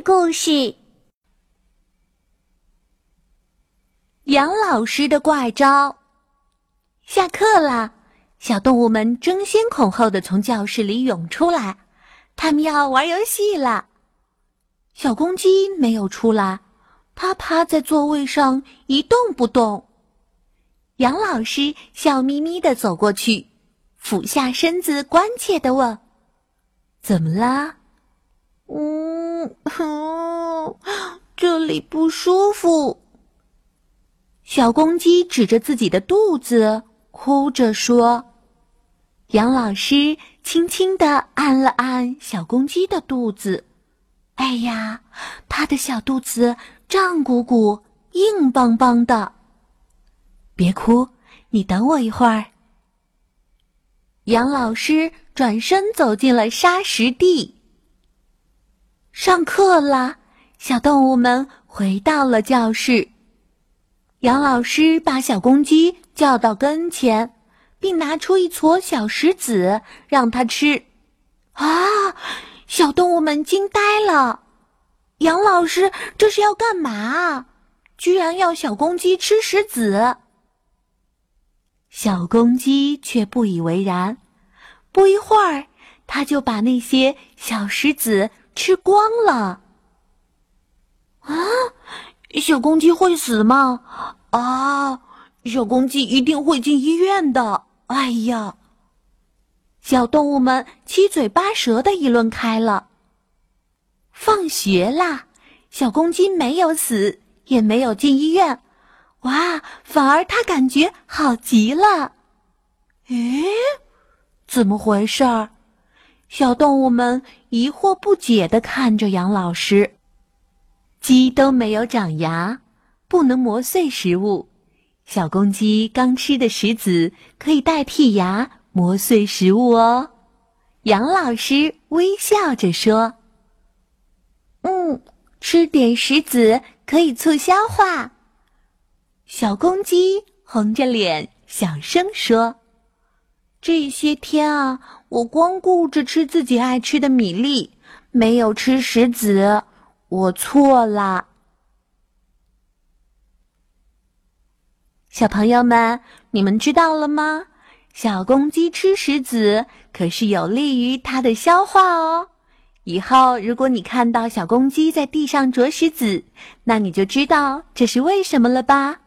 故事：杨老师的怪招。下课了，小动物们争先恐后的从教室里涌出来，他们要玩游戏了。小公鸡没有出来，它趴在座位上一动不动。杨老师笑眯眯的走过去，俯下身子，关切的问：“怎么啦？”“嗯，哼，这里不舒服。”小公鸡指着自己的肚子，哭着说。杨老师轻轻的按了按小公鸡的肚子，哎呀，它的小肚子胀鼓鼓、硬邦邦的。别哭，你等我一会儿。杨老师转身走进了沙石地。上课啦，小动物们回到了教室。杨老师把小公鸡叫到跟前，并拿出一撮小石子让它吃。啊！小动物们惊呆了。杨老师这是要干嘛？居然要小公鸡吃石子！小公鸡却不以为然，不一会儿，它就把那些小石子吃光了。啊，小公鸡会死吗？啊，小公鸡一定会进医院的。哎呀，小动物们七嘴八舌的议论开了。放学啦，小公鸡没有死，也没有进医院。哇，反而它感觉好极了。咦，怎么回事儿？小动物们疑惑不解的看着杨老师。鸡都没有长牙，不能磨碎食物。小公鸡刚吃的石子可以代替牙磨碎食物哦。杨老师微笑着说：“嗯，吃点石子可以促消化。”小公鸡红着脸小声说：“这些天啊，我光顾着吃自己爱吃的米粒，没有吃石子，我错了。”小朋友们，你们知道了吗？小公鸡吃石子可是有利于它的消化哦。以后如果你看到小公鸡在地上啄石子，那你就知道这是为什么了吧？